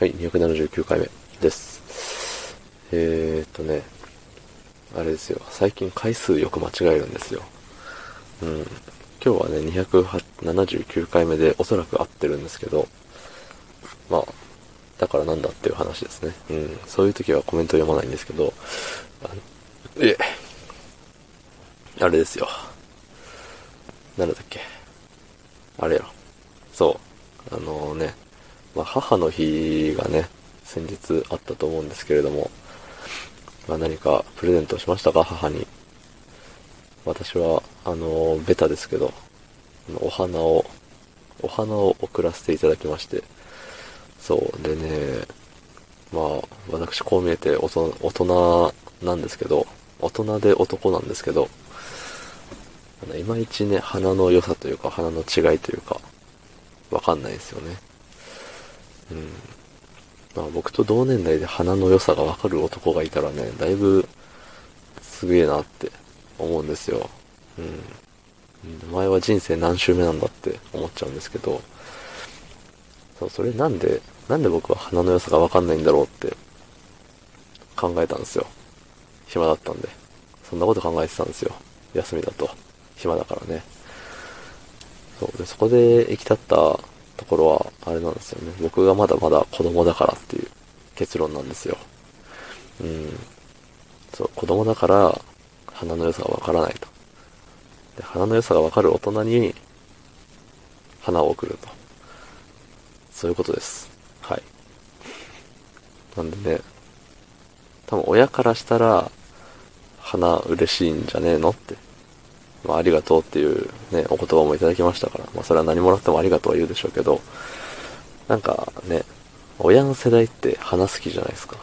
はい、279回目です。えー、っとね、あれですよ、最近回数よく間違えるんですよ。うん。今日はね、279回目でおそらく合ってるんですけど、まあ、だからなんだっていう話ですね。うん。そういう時はコメント読まないんですけど、あえ、あれですよ。なんだっけ。あれよ。そう。あのー、ね、まあ、母の日がね、先日あったと思うんですけれども、まあ、何かプレゼントしましたか？母に。私は、あの、ベタですけど、お花を、お花を送らせていただきまして、そう、でね、まあ、私こう見えて大人なんですけど、大人で男なんですけど、いまいちね、花の良さというか、花の違いというか、わかんないですよね。うん。まあ僕と同年代で花の良さがわかる男がいたらね、だいぶすげえなって思うんですよ。うん。お前は人生何周目なんだって思っちゃうんですけど、そう、それなんで、なんで僕は花の良さがわかんないんだろうって考えたんですよ。暇だったんで。そんなこと考えてたんですよ。休みだと。暇だからね。そう。で、そこで行き立ったところは、あれなんですよね。僕がまだまだ子供だからっていう結論なんですよ。うん。そう、子供だから、花の良さがわからないと。で、花の良さがわかる大人に、花を送ると。そういうことです。はい。なんでね、多分親からしたら、花嬉しいんじゃねえのってまあ、ありがとうっていうね、お言葉もいただきましたから、まあ、それは何もらってもありがとうは言うでしょうけど、なんかね、親の世代って花好きじゃないですか。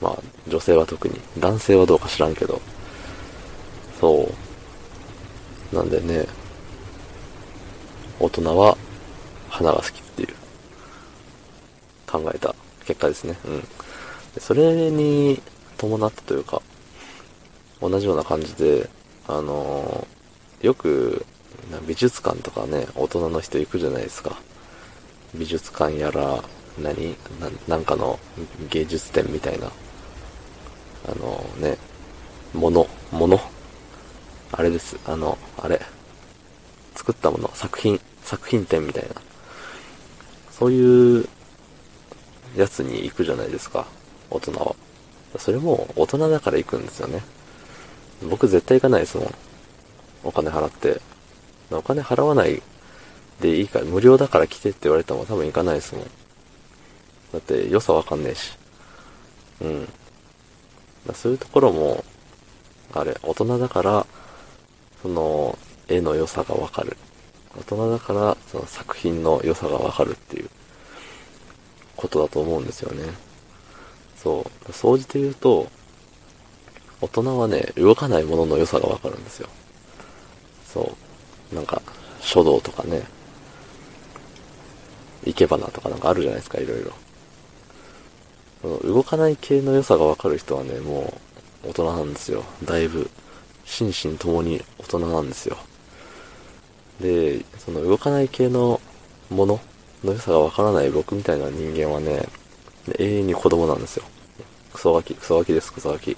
まあ、女性は特に。男性はどうか知らんけど。そう。なんでね、大人は花が好きっていう、考えた結果ですね。うん。それに伴ってというか、同じような感じで、あの、よく、美術館とかね、大人の人行くじゃないですか。美術館やら、何なんかの芸術展みたいな。あの、ね、もの、もの。あれです。あの、あれ。作ったもの、作品、作品展みたいな。そういうやつに行くじゃないですか。大人は。それも大人だから行くんですよね。僕絶対行かないですもん。お金払って。お金払わないでいいから、無料だから来てって言われても多分行かないですもん。だって良さわかんねえし。うん。そういうところも、あれ、大人だから、その、絵の良さがわかる。大人だから、その作品の良さがわかるっていうことだと思うんですよね。そう。総じて言うと、大人はね、動かないものの良さがわかるんですよ。そう。なんか、書道とかね、生け花とかなんかあるじゃないですか、いろいろ。その動かない系の良さがわかる人はね、もう大人なんですよ。だいぶ。心身ともに大人なんですよ。で、その動かない系のものの良さがわからない僕みたいな人間はね、永遠に子供なんですよ。クソガキ、クソガキです、クソガキ。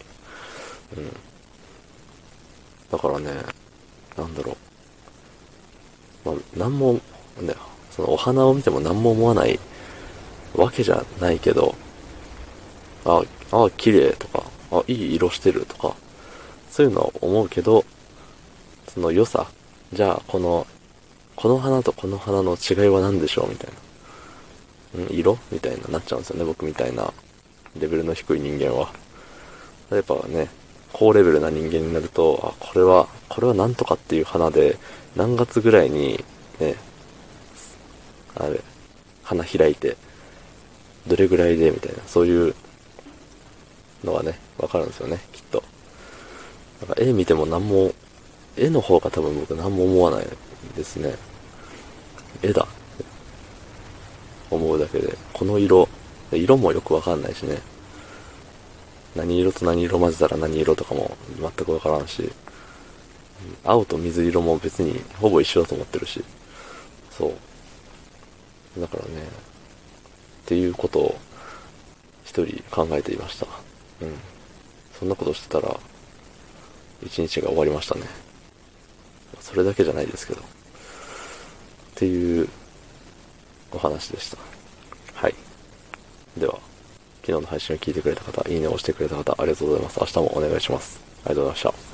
うん。だからね、なんだろう。まあ、なんも、ね、そのお花を見ても何も思わないわけじゃないけど、あ、あ、綺麗とか、あ、いい色してるとか、そういうのは思うけど、その良さ、じゃあこの、この花とこの花の違いは何でしょうみたいな。ん色？みたいななっちゃうんですよね、僕みたいなレベルの低い人間は。やっぱね、高レベルな人間になると、あ、これは、これはなんとかっていう花で、何月ぐらいに、ね、あれ、花開いて、どれぐらいで、みたいな、そういうのがね、わかるんですよね、きっと。なんか絵見ても何も、絵の方が多分僕何も思わないですね。絵だ。思うだけで、この色、色もよくわかんないしね。何色と何色混ぜたら何色とかも全くわからんし、青と水色も別にほぼ一緒だと思ってるし、そう。だからね、っていうことを一人考えていました。うん。そんなことしてたら、一日が終わりましたね。それだけじゃないですけど。っていうお話でした。はい。では、昨日の配信を聞いてくれた方、いいねを押してくれた方、ありがとうございます。明日もお願いします。ありがとうございました。